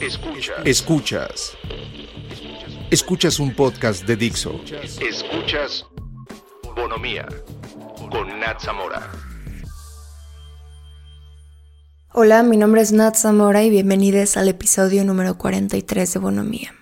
Escuchas. Escuchas. Escuchas un podcast de Dixo. Escuchas Bonomía con Nat Zamora. Hola, mi nombre es Nat Zamora y bienvenidos al episodio número 43 de Bonomía.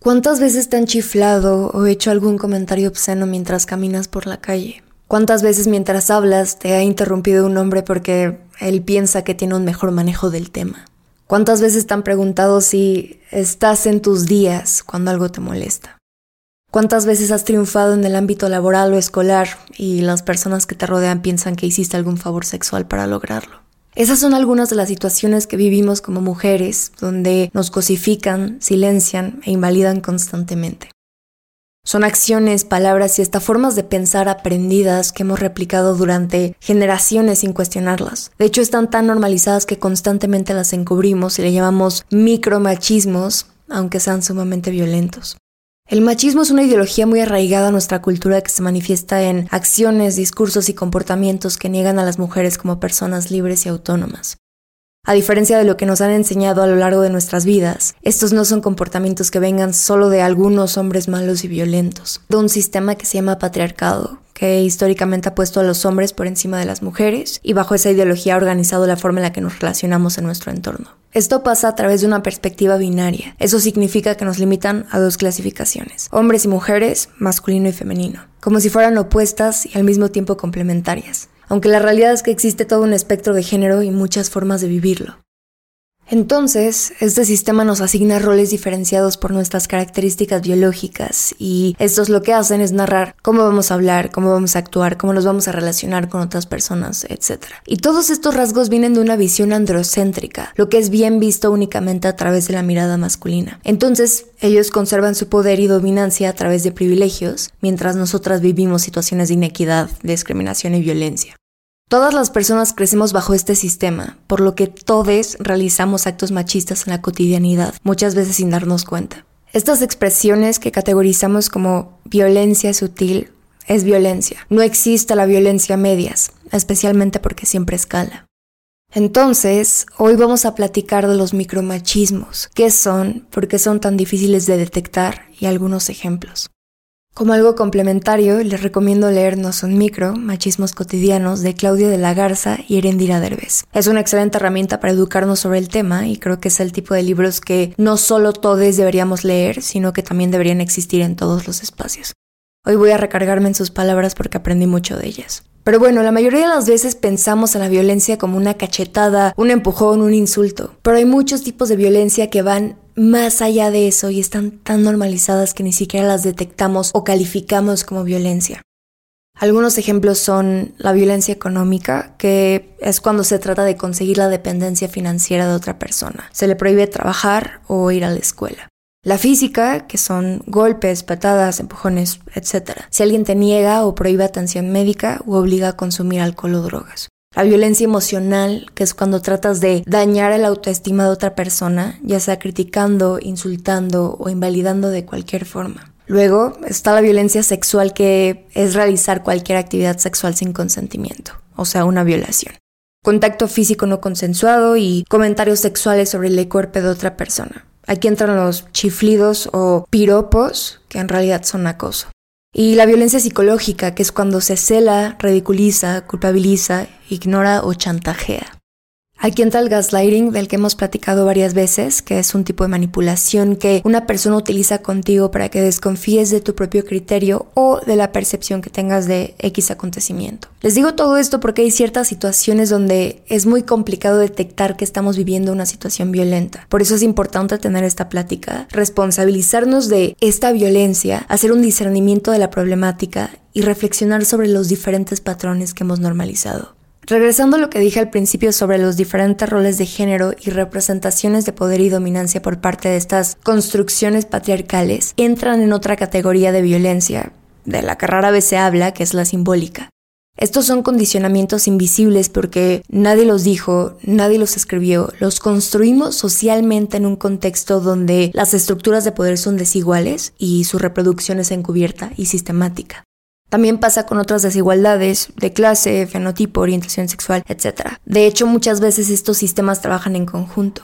¿Cuántas veces te han chiflado o hecho algún comentario obsceno mientras caminas por la calle? ¿Cuántas veces mientras hablas te ha interrumpido un hombre porque él piensa que tiene un mejor manejo del tema? ¿Cuántas veces te han preguntado si estás en tus días cuando algo te molesta? ¿Cuántas veces has triunfado en el ámbito laboral o escolar y las personas que te rodean piensan que hiciste algún favor sexual para lograrlo? Esas son algunas de las situaciones que vivimos como mujeres, donde nos cosifican, silencian e invalidan constantemente. Son acciones, palabras y hasta formas de pensar aprendidas que hemos replicado durante generaciones sin cuestionarlas. De hecho, están tan normalizadas que constantemente las encubrimos y le llamamos micromachismos, aunque sean sumamente violentos. El machismo es una ideología muy arraigada a nuestra cultura que se manifiesta en acciones, discursos y comportamientos que niegan a las mujeres como personas libres y autónomas. A diferencia de lo que nos han enseñado a lo largo de nuestras vidas, estos no son comportamientos que vengan solo de algunos hombres malos y violentos, de un sistema que se llama patriarcado, que históricamente ha puesto a los hombres por encima de las mujeres y bajo esa ideología ha organizado la forma en la que nos relacionamos en nuestro entorno. Esto pasa a través de una perspectiva binaria. Eso significa que nos limitan a dos clasificaciones, hombres y mujeres, masculino y femenino, como si fueran opuestas y al mismo tiempo complementarias aunque la realidad es que existe todo un espectro de género y muchas formas de vivirlo. Entonces, este sistema nos asigna roles diferenciados por nuestras características biológicas y estos lo que hacen es narrar cómo vamos a hablar, cómo vamos a actuar, cómo nos vamos a relacionar con otras personas, etc. Y todos estos rasgos vienen de una visión androcéntrica, lo que es bien visto únicamente a través de la mirada masculina. Entonces, ellos conservan su poder y dominancia a través de privilegios, mientras nosotras vivimos situaciones de inequidad, discriminación y violencia. Todas las personas crecemos bajo este sistema, por lo que todos realizamos actos machistas en la cotidianidad, muchas veces sin darnos cuenta. Estas expresiones que categorizamos como violencia sutil es violencia. No existe la violencia a medias, especialmente porque siempre escala. Entonces, hoy vamos a platicar de los micromachismos, qué son, por qué son tan difíciles de detectar y algunos ejemplos. Como algo complementario, les recomiendo leer No son micro, Machismos cotidianos de Claudio de la Garza y Erendira Derbez. Es una excelente herramienta para educarnos sobre el tema y creo que es el tipo de libros que no solo todos deberíamos leer, sino que también deberían existir en todos los espacios. Hoy voy a recargarme en sus palabras porque aprendí mucho de ellas. Pero bueno, la mayoría de las veces pensamos en la violencia como una cachetada, un empujón, un insulto. Pero hay muchos tipos de violencia que van más allá de eso y están tan normalizadas que ni siquiera las detectamos o calificamos como violencia. Algunos ejemplos son la violencia económica, que es cuando se trata de conseguir la dependencia financiera de otra persona. Se le prohíbe trabajar o ir a la escuela. La física, que son golpes, patadas, empujones, etc. Si alguien te niega o prohíbe atención médica o obliga a consumir alcohol o drogas. La violencia emocional, que es cuando tratas de dañar el autoestima de otra persona, ya sea criticando, insultando o invalidando de cualquier forma. Luego está la violencia sexual, que es realizar cualquier actividad sexual sin consentimiento, o sea, una violación. Contacto físico no consensuado y comentarios sexuales sobre el cuerpo de otra persona. Aquí entran los chiflidos o piropos, que en realidad son acoso. Y la violencia psicológica, que es cuando se cela, ridiculiza, culpabiliza, ignora o chantajea. Aquí entra el gaslighting del que hemos platicado varias veces, que es un tipo de manipulación que una persona utiliza contigo para que desconfíes de tu propio criterio o de la percepción que tengas de X acontecimiento. Les digo todo esto porque hay ciertas situaciones donde es muy complicado detectar que estamos viviendo una situación violenta. Por eso es importante tener esta plática, responsabilizarnos de esta violencia, hacer un discernimiento de la problemática y reflexionar sobre los diferentes patrones que hemos normalizado. Regresando a lo que dije al principio sobre los diferentes roles de género y representaciones de poder y dominancia por parte de estas construcciones patriarcales, entran en otra categoría de violencia, de la que rara vez se habla, que es la simbólica. Estos son condicionamientos invisibles porque nadie los dijo, nadie los escribió, los construimos socialmente en un contexto donde las estructuras de poder son desiguales y su reproducción es encubierta y sistemática. También pasa con otras desigualdades de clase, fenotipo, orientación sexual, etc. De hecho, muchas veces estos sistemas trabajan en conjunto.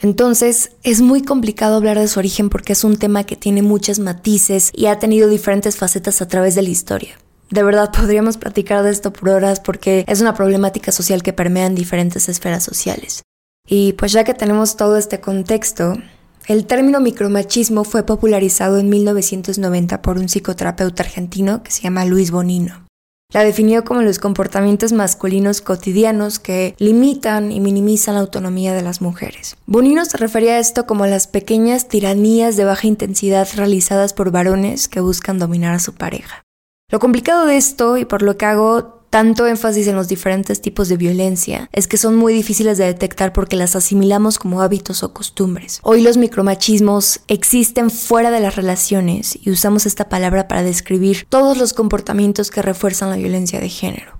Entonces, es muy complicado hablar de su origen porque es un tema que tiene muchos matices y ha tenido diferentes facetas a través de la historia. De verdad podríamos platicar de esto por horas porque es una problemática social que permea en diferentes esferas sociales. Y pues ya que tenemos todo este contexto, el término micromachismo fue popularizado en 1990 por un psicoterapeuta argentino que se llama Luis Bonino. La definió como los comportamientos masculinos cotidianos que limitan y minimizan la autonomía de las mujeres. Bonino se refería a esto como las pequeñas tiranías de baja intensidad realizadas por varones que buscan dominar a su pareja. Lo complicado de esto, y por lo que hago tanto énfasis en los diferentes tipos de violencia es que son muy difíciles de detectar porque las asimilamos como hábitos o costumbres. Hoy los micromachismos existen fuera de las relaciones y usamos esta palabra para describir todos los comportamientos que refuerzan la violencia de género.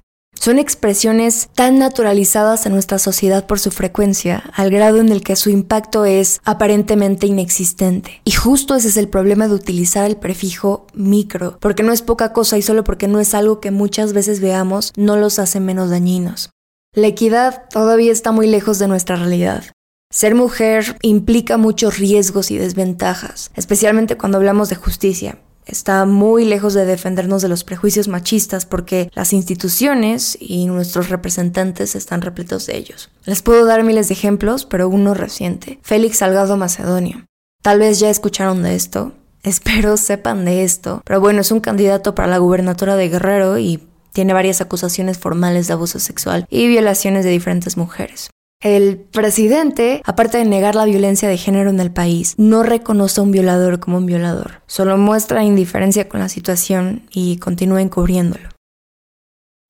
Son expresiones tan naturalizadas en nuestra sociedad por su frecuencia, al grado en el que su impacto es aparentemente inexistente. Y justo ese es el problema de utilizar el prefijo micro, porque no es poca cosa y solo porque no es algo que muchas veces veamos, no los hace menos dañinos. La equidad todavía está muy lejos de nuestra realidad. Ser mujer implica muchos riesgos y desventajas, especialmente cuando hablamos de justicia está muy lejos de defendernos de los prejuicios machistas porque las instituciones y nuestros representantes están repletos de ellos. Les puedo dar miles de ejemplos, pero uno reciente. Félix Salgado Macedonio. Tal vez ya escucharon de esto. Espero sepan de esto. Pero bueno, es un candidato para la gubernatura de Guerrero y tiene varias acusaciones formales de abuso sexual y violaciones de diferentes mujeres. El presidente, aparte de negar la violencia de género en el país, no reconoce a un violador como un violador, solo muestra indiferencia con la situación y continúa encubriéndolo.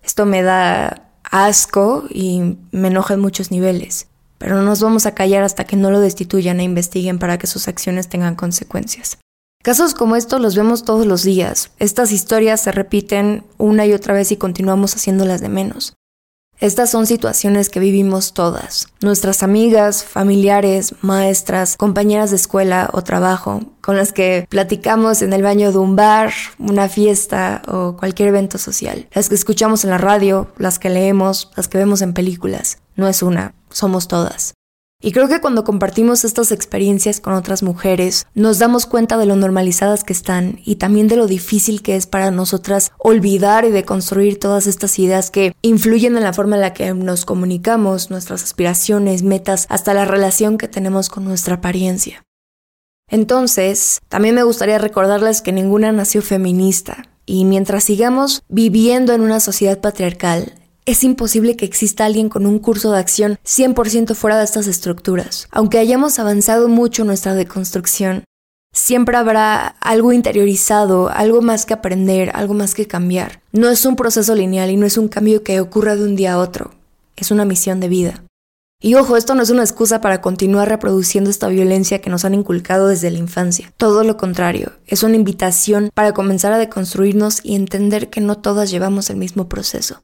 Esto me da asco y me enoja en muchos niveles, pero no nos vamos a callar hasta que no lo destituyan e investiguen para que sus acciones tengan consecuencias. Casos como estos los vemos todos los días. Estas historias se repiten una y otra vez y continuamos haciéndolas de menos. Estas son situaciones que vivimos todas. Nuestras amigas, familiares, maestras, compañeras de escuela o trabajo, con las que platicamos en el baño de un bar, una fiesta o cualquier evento social. Las que escuchamos en la radio, las que leemos, las que vemos en películas. No es una, somos todas. Y creo que cuando compartimos estas experiencias con otras mujeres, nos damos cuenta de lo normalizadas que están y también de lo difícil que es para nosotras olvidar y deconstruir todas estas ideas que influyen en la forma en la que nos comunicamos, nuestras aspiraciones, metas, hasta la relación que tenemos con nuestra apariencia. Entonces, también me gustaría recordarles que ninguna nació feminista, y mientras sigamos viviendo en una sociedad patriarcal, es imposible que exista alguien con un curso de acción 100% fuera de estas estructuras. Aunque hayamos avanzado mucho en nuestra deconstrucción, siempre habrá algo interiorizado, algo más que aprender, algo más que cambiar. No es un proceso lineal y no es un cambio que ocurra de un día a otro. Es una misión de vida. Y ojo, esto no es una excusa para continuar reproduciendo esta violencia que nos han inculcado desde la infancia. Todo lo contrario, es una invitación para comenzar a deconstruirnos y entender que no todas llevamos el mismo proceso.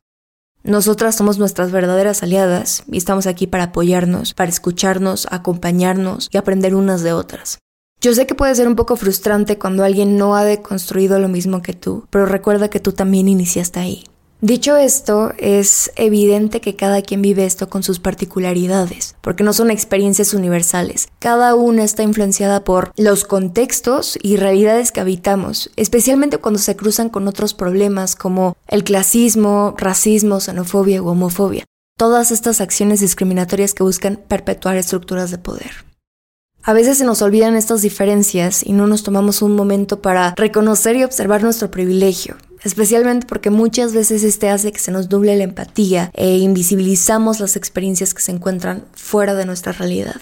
Nosotras somos nuestras verdaderas aliadas y estamos aquí para apoyarnos, para escucharnos, acompañarnos y aprender unas de otras. Yo sé que puede ser un poco frustrante cuando alguien no ha deconstruido lo mismo que tú, pero recuerda que tú también iniciaste ahí. Dicho esto, es evidente que cada quien vive esto con sus particularidades, porque no son experiencias universales. Cada una está influenciada por los contextos y realidades que habitamos, especialmente cuando se cruzan con otros problemas como el clasismo, racismo, xenofobia u homofobia. Todas estas acciones discriminatorias que buscan perpetuar estructuras de poder. A veces se nos olvidan estas diferencias y no nos tomamos un momento para reconocer y observar nuestro privilegio, especialmente porque muchas veces este hace que se nos doble la empatía e invisibilizamos las experiencias que se encuentran fuera de nuestra realidad.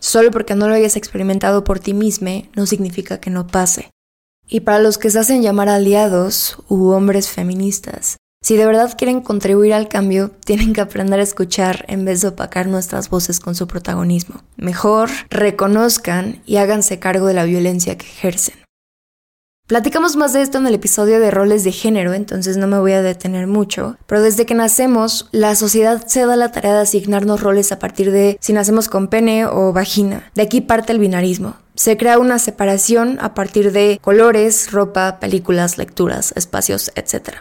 Solo porque no lo hayas experimentado por ti mismo no significa que no pase. Y para los que se hacen llamar aliados u hombres feministas, si de verdad quieren contribuir al cambio, tienen que aprender a escuchar en vez de opacar nuestras voces con su protagonismo. Mejor, reconozcan y háganse cargo de la violencia que ejercen. Platicamos más de esto en el episodio de roles de género, entonces no me voy a detener mucho, pero desde que nacemos, la sociedad se da la tarea de asignarnos roles a partir de si nacemos con pene o vagina. De aquí parte el binarismo. Se crea una separación a partir de colores, ropa, películas, lecturas, espacios, etc.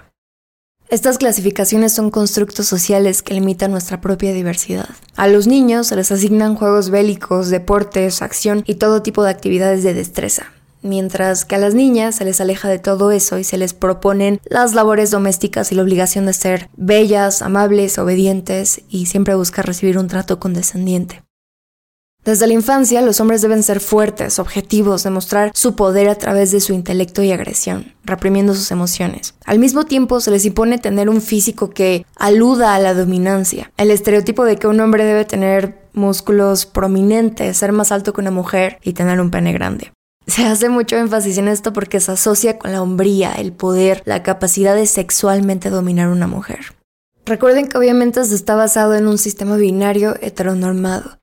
Estas clasificaciones son constructos sociales que limitan nuestra propia diversidad. A los niños se les asignan juegos bélicos, deportes, acción y todo tipo de actividades de destreza, mientras que a las niñas se les aleja de todo eso y se les proponen las labores domésticas y la obligación de ser bellas, amables, obedientes y siempre buscar recibir un trato condescendiente. Desde la infancia, los hombres deben ser fuertes, objetivos, demostrar su poder a través de su intelecto y agresión, reprimiendo sus emociones. Al mismo tiempo, se les impone tener un físico que aluda a la dominancia. El estereotipo de que un hombre debe tener músculos prominentes, ser más alto que una mujer y tener un pene grande. Se hace mucho énfasis en esto porque se asocia con la hombría, el poder, la capacidad de sexualmente dominar a una mujer. Recuerden que obviamente esto está basado en un sistema binario heteronormado.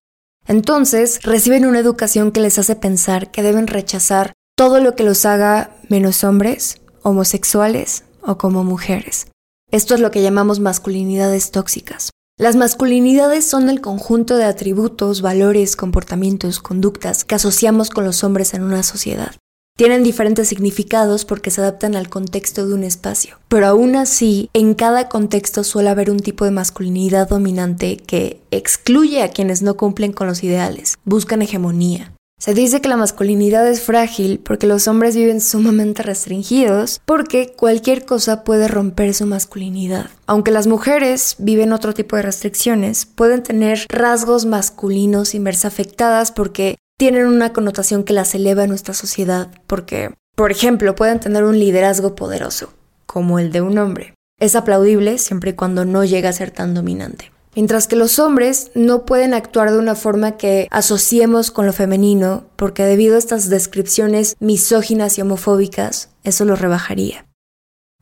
Entonces, reciben una educación que les hace pensar que deben rechazar todo lo que los haga menos hombres, homosexuales o como mujeres. Esto es lo que llamamos masculinidades tóxicas. Las masculinidades son el conjunto de atributos, valores, comportamientos, conductas que asociamos con los hombres en una sociedad. Tienen diferentes significados porque se adaptan al contexto de un espacio, pero aún así, en cada contexto suele haber un tipo de masculinidad dominante que excluye a quienes no cumplen con los ideales, buscan hegemonía. Se dice que la masculinidad es frágil porque los hombres viven sumamente restringidos porque cualquier cosa puede romper su masculinidad. Aunque las mujeres viven otro tipo de restricciones, pueden tener rasgos masculinos sin verse afectadas porque tienen una connotación que las eleva en nuestra sociedad porque, por ejemplo, pueden tener un liderazgo poderoso, como el de un hombre. Es aplaudible siempre y cuando no llega a ser tan dominante. Mientras que los hombres no pueden actuar de una forma que asociemos con lo femenino, porque debido a estas descripciones misóginas y homofóbicas, eso lo rebajaría.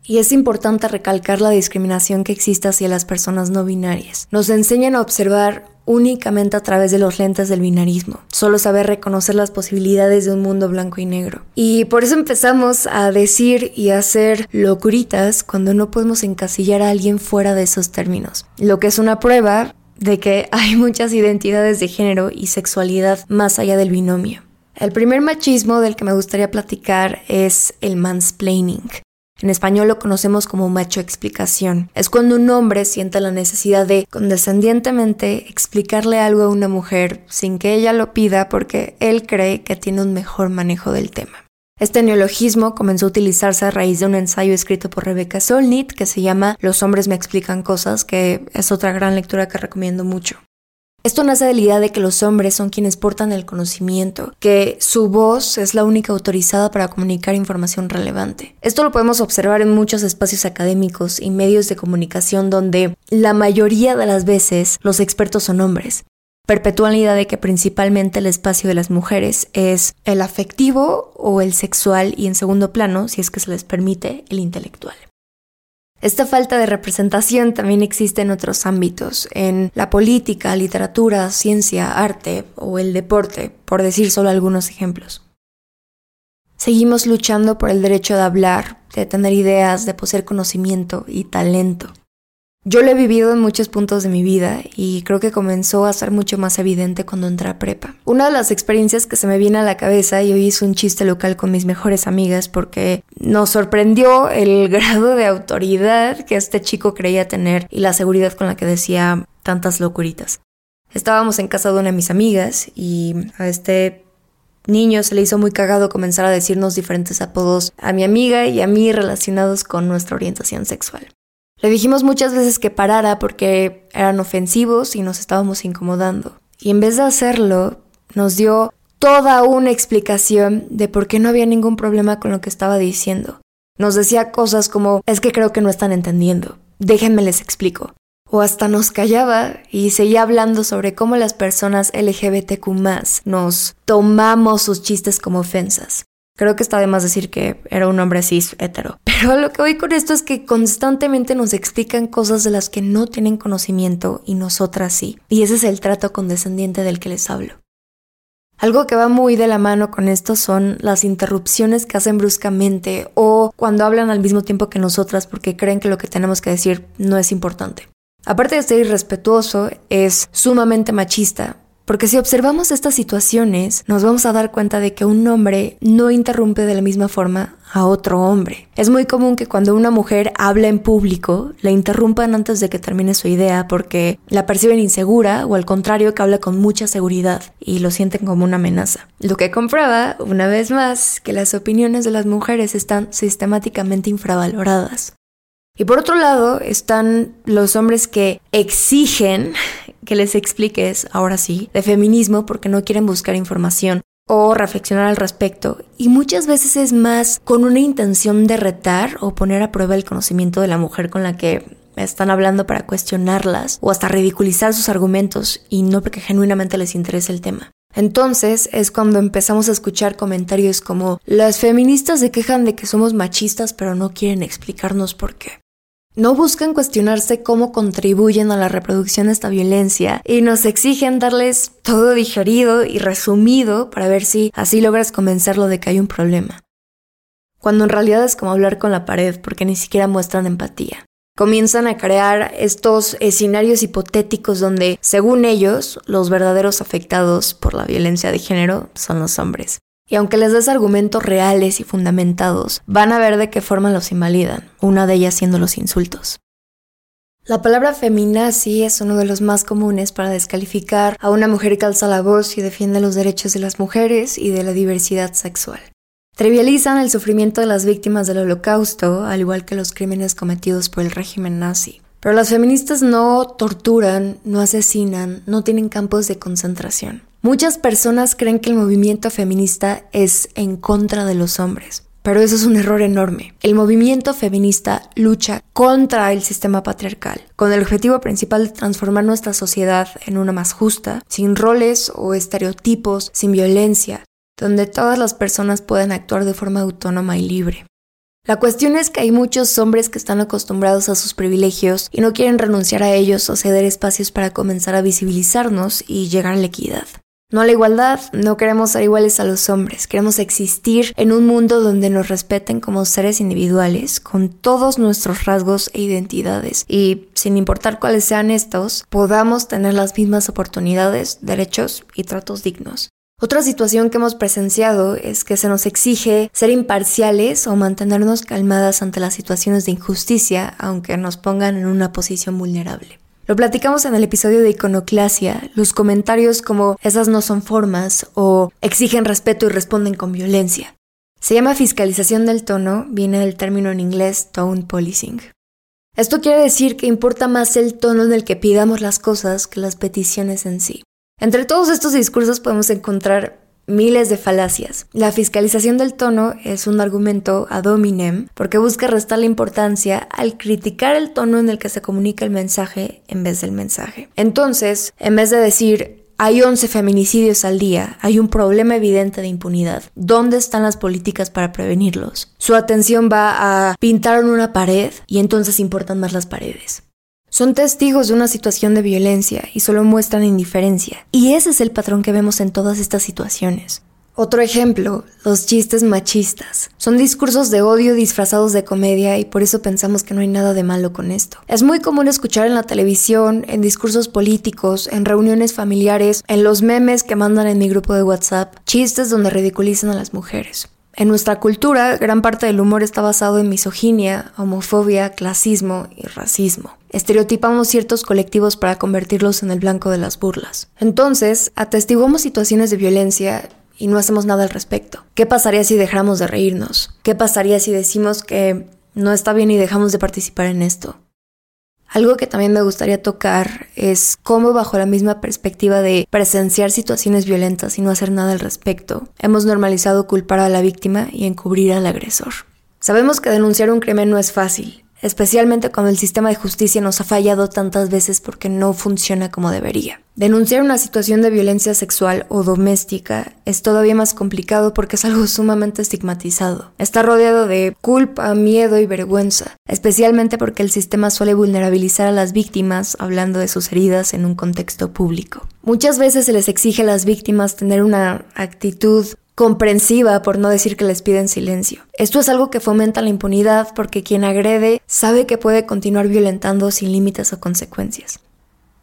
Y es importante recalcar la discriminación que existe hacia las personas no binarias. Nos enseñan a observar únicamente a través de los lentes del binarismo, solo saber reconocer las posibilidades de un mundo blanco y negro. Y por eso empezamos a decir y hacer locuritas cuando no podemos encasillar a alguien fuera de esos términos, lo que es una prueba de que hay muchas identidades de género y sexualidad más allá del binomio. El primer machismo del que me gustaría platicar es el mansplaining. En español lo conocemos como macho explicación. Es cuando un hombre siente la necesidad de condescendientemente explicarle algo a una mujer sin que ella lo pida porque él cree que tiene un mejor manejo del tema. Este neologismo comenzó a utilizarse a raíz de un ensayo escrito por Rebecca Solnit que se llama Los hombres me explican cosas, que es otra gran lectura que recomiendo mucho. Esto nace de la idea de que los hombres son quienes portan el conocimiento, que su voz es la única autorizada para comunicar información relevante. Esto lo podemos observar en muchos espacios académicos y medios de comunicación donde la mayoría de las veces los expertos son hombres. Perpetúan la idea de que principalmente el espacio de las mujeres es el afectivo o el sexual y en segundo plano, si es que se les permite, el intelectual. Esta falta de representación también existe en otros ámbitos, en la política, literatura, ciencia, arte o el deporte, por decir solo algunos ejemplos. Seguimos luchando por el derecho de hablar, de tener ideas, de poseer conocimiento y talento. Yo lo he vivido en muchos puntos de mi vida y creo que comenzó a ser mucho más evidente cuando entré a prepa. Una de las experiencias que se me viene a la cabeza y hoy hice un chiste local con mis mejores amigas porque nos sorprendió el grado de autoridad que este chico creía tener y la seguridad con la que decía tantas locuritas. Estábamos en casa de una de mis amigas y a este niño se le hizo muy cagado comenzar a decirnos diferentes apodos a mi amiga y a mí relacionados con nuestra orientación sexual. Le dijimos muchas veces que parara porque eran ofensivos y nos estábamos incomodando. Y en vez de hacerlo, nos dio toda una explicación de por qué no había ningún problema con lo que estaba diciendo. Nos decía cosas como, es que creo que no están entendiendo, déjenme les explico. O hasta nos callaba y seguía hablando sobre cómo las personas LGBTQ nos tomamos sus chistes como ofensas. Creo que está de más decir que era un hombre cis hetero. Pero lo que voy con esto es que constantemente nos explican cosas de las que no tienen conocimiento y nosotras sí. Y ese es el trato condescendiente del que les hablo. Algo que va muy de la mano con esto son las interrupciones que hacen bruscamente o cuando hablan al mismo tiempo que nosotras porque creen que lo que tenemos que decir no es importante. Aparte de ser irrespetuoso, es sumamente machista Porque si observamos estas situaciones, nos vamos a dar cuenta de que un hombre no interrumpe de la misma forma a otro hombre. Es muy común que cuando una mujer habla en público, la interrumpan antes de que termine su idea porque la perciben insegura o al contrario que habla con mucha seguridad y lo sienten como una amenaza. Lo que comprueba, una vez más, que las opiniones de las mujeres están sistemáticamente infravaloradas. Y por otro lado están los hombres que exigen que les expliques, ahora sí, de feminismo porque no quieren buscar información o reflexionar al respecto. Y muchas veces es más con una intención de retar o poner a prueba el conocimiento de la mujer con la que están hablando para cuestionarlas o hasta ridiculizar sus argumentos y no porque genuinamente les interese el tema. Entonces es cuando empezamos a escuchar comentarios como las feministas se quejan de que somos machistas pero no quieren explicarnos por qué. No buscan cuestionarse cómo contribuyen a la reproducción de esta violencia y nos exigen darles todo digerido y resumido para ver si así logras convencerlo de que hay un problema. Cuando en realidad es como hablar con la pared porque ni siquiera muestran empatía. Comienzan a crear estos escenarios hipotéticos donde, según ellos, los verdaderos afectados por la violencia de género son los hombres. Y aunque les des argumentos reales y fundamentados, van a ver de qué forma los invalidan, una de ellas siendo los insultos. La palabra feminazi es uno de los más comunes para descalificar a una mujer que alza la voz y defiende los derechos de las mujeres y de la diversidad sexual. Trivializan el sufrimiento de las víctimas del holocausto, al igual que los crímenes cometidos por el régimen nazi. Pero las feministas no torturan, no asesinan, no tienen campos de concentración. Muchas personas creen que el movimiento feminista es en contra de los hombres. Pero eso es un error enorme. El movimiento feminista lucha contra el sistema patriarcal, con el objetivo principal de transformar nuestra sociedad en una más justa, sin roles o estereotipos, sin violencia, donde todas las personas puedan actuar de forma autónoma y libre. La cuestión es que hay muchos hombres que están acostumbrados a sus privilegios y no quieren renunciar a ellos o ceder espacios para comenzar a visibilizarnos y llegar a la equidad. No a la igualdad, no queremos ser iguales a los hombres, queremos existir en un mundo donde nos respeten como seres individuales, con todos nuestros rasgos e identidades, y sin importar cuáles sean estos, podamos tener las mismas oportunidades, derechos y tratos dignos. Otra situación que hemos presenciado es que se nos exige ser imparciales o mantenernos calmadas ante las situaciones de injusticia, aunque nos pongan en una posición vulnerable. Lo platicamos en el episodio de iconoclasia, los comentarios como esas no son formas o exigen respeto y responden con violencia. Se llama fiscalización del tono, viene del término en inglés tone policing. Esto quiere decir que importa más el tono en el que pidamos las cosas que las peticiones en sí. Entre todos estos discursos podemos encontrar miles de falacias. La fiscalización del tono es un argumento ad hominem porque busca restar la importancia al criticar el tono en el que se comunica el mensaje en vez del mensaje. Entonces, en vez de decir hay 11 feminicidios al día, hay un problema evidente de impunidad. ¿Dónde están las políticas para prevenirlos? Su atención va a pintar una pared y entonces importan más las paredes. Son testigos de una situación de violencia y solo muestran indiferencia. Y ese es el patrón que vemos en todas estas situaciones. Otro ejemplo, los chistes machistas. Son discursos de odio disfrazados de comedia y por eso pensamos que no hay nada de malo con esto. Es muy común escuchar en la televisión, en discursos políticos, en reuniones familiares, en los memes que mandan en mi grupo de WhatsApp, chistes donde ridiculizan a las mujeres. En nuestra cultura, gran parte del humor está basado en misoginia, homofobia, clasismo y racismo. Estereotipamos ciertos colectivos para convertirlos en el blanco de las burlas. Entonces, atestiguamos situaciones de violencia y no hacemos nada al respecto. ¿Qué pasaría si dejáramos de reírnos? ¿Qué pasaría si decimos que no está bien y dejamos de participar en esto? Algo que también me gustaría tocar es cómo bajo la misma perspectiva de presenciar situaciones violentas y no hacer nada al respecto, hemos normalizado culpar a la víctima y encubrir al agresor. Sabemos que denunciar un crimen no es fácil, especialmente cuando el sistema de justicia nos ha fallado tantas veces porque no funciona como debería. Denunciar una situación de violencia sexual o doméstica es todavía más complicado porque es algo sumamente estigmatizado. Está rodeado de culpa, miedo y vergüenza, especialmente porque el sistema suele vulnerabilizar a las víctimas hablando de sus heridas en un contexto público. Muchas veces se les exige a las víctimas tener una actitud comprensiva, por no decir que les piden silencio. Esto es algo que fomenta la impunidad porque quien agrede sabe que puede continuar violentando sin límites o consecuencias.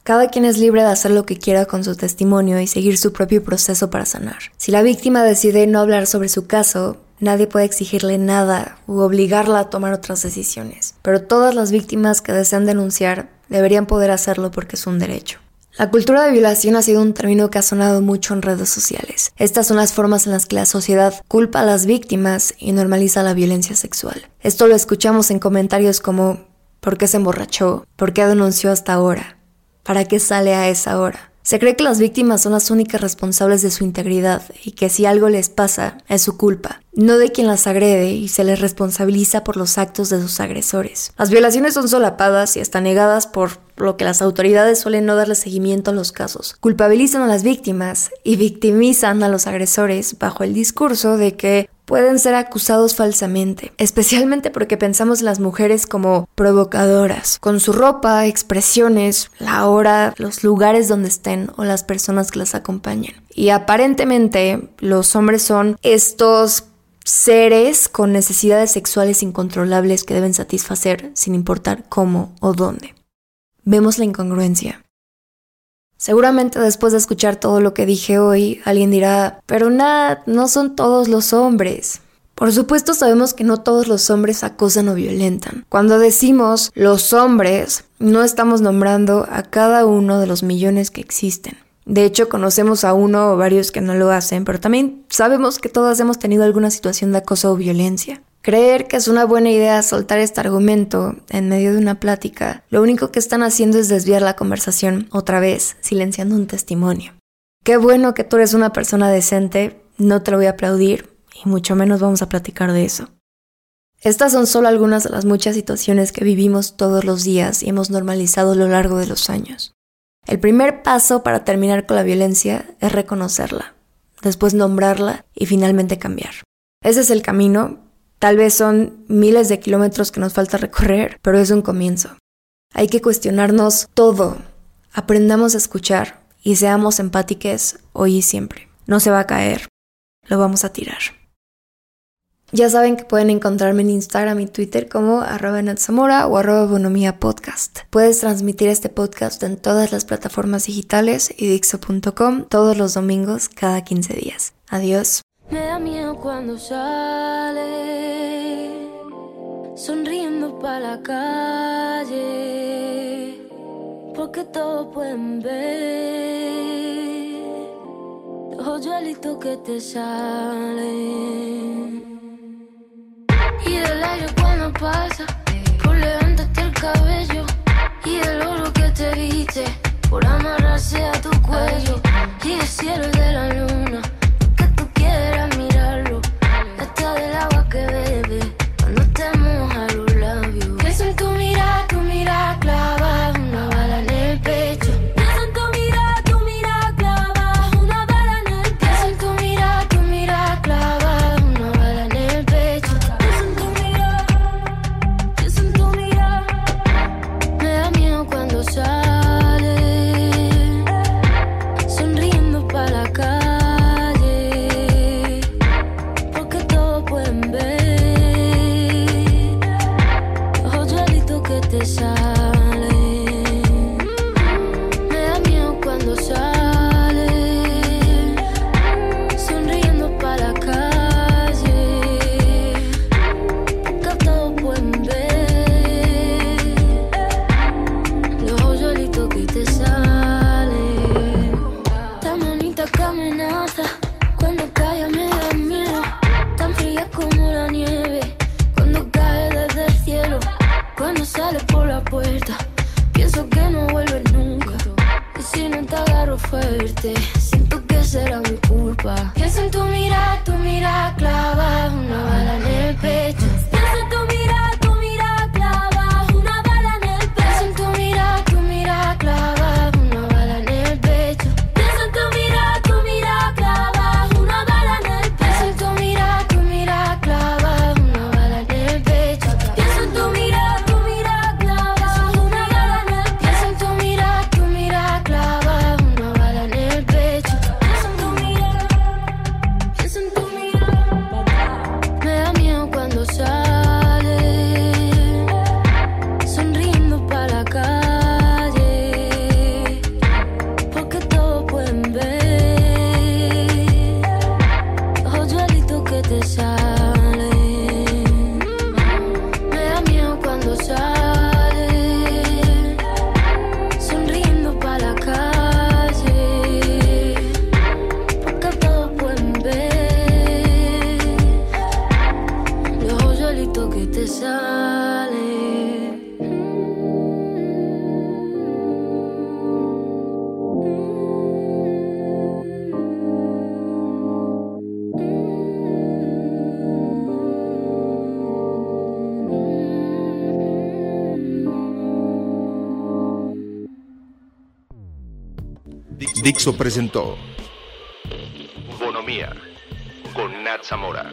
Cada quien es libre de hacer lo que quiera con su testimonio y seguir su propio proceso para sanar. Si la víctima decide no hablar sobre su caso, nadie puede exigirle nada u obligarla a tomar otras decisiones. Pero todas las víctimas que desean denunciar deberían poder hacerlo porque es un derecho. La cultura de violación ha sido un término que ha sonado mucho en redes sociales. Estas son las formas en las que la sociedad culpa a las víctimas y normaliza la violencia sexual. Esto lo escuchamos en comentarios como ¿por qué se emborrachó? ¿Por qué denunció hasta ahora? ¿Para qué sale a esa hora? Se cree que las víctimas son las únicas responsables de su integridad y que si algo les pasa es su culpa, no de quien las agrede y se les responsabiliza por los actos de sus agresores. Las violaciones son solapadas y hasta negadas por lo que las autoridades suelen no darle seguimiento a los casos. Culpabilizan a las víctimas y victimizan a los agresores bajo el discurso de que pueden ser acusados falsamente, especialmente porque pensamos en las mujeres como provocadoras, con su ropa, expresiones, la hora, los lugares donde estén o las personas que las acompañan. Y aparentemente los hombres son estos seres con necesidades sexuales incontrolables que deben satisfacer sin importar cómo o dónde. Vemos la incongruencia. Seguramente después de escuchar todo lo que dije hoy, alguien dirá, pero Nat, no son todos los hombres. Por supuesto sabemos que no todos los hombres acosan o violentan. Cuando decimos los hombres, no estamos nombrando a cada uno de los millones que existen. De hecho, conocemos a uno o varios que no lo hacen, pero también sabemos que todas hemos tenido alguna situación de acoso o violencia. Creer que es una buena idea soltar este argumento en medio de una plática, lo único que están haciendo es desviar la conversación otra vez, silenciando un testimonio. Qué bueno que tú eres una persona decente, no te lo voy a aplaudir, y mucho menos vamos a platicar de eso. Estas son solo algunas de las muchas situaciones que vivimos todos los días y hemos normalizado a lo largo de los años. El primer paso para terminar con la violencia es reconocerla, después nombrarla y finalmente cambiar. Ese es el camino, Tal vez son miles de kilómetros que nos falta recorrer, pero es un comienzo. Hay que cuestionarnos todo. Aprendamos a escuchar y seamos empáticos hoy y siempre. No se va a caer. Lo vamos a tirar. Ya saben que pueden encontrarme en Instagram y Twitter como arroba o arroba bonomía podcast. Puedes transmitir este podcast en todas las plataformas digitales y dixo.com todos los domingos cada 15 días. Adiós. Me da miedo cuando sale, sonriendo para la calle, porque todos pueden ver los hoyuelitos que te salen. Y del aire cuando pasa, por levantarte el cabello, y el oro que te viste, por amarrarse a tu cuello, y el cielo de la luna this Dixo presentó Bonomía con Nat Zamora.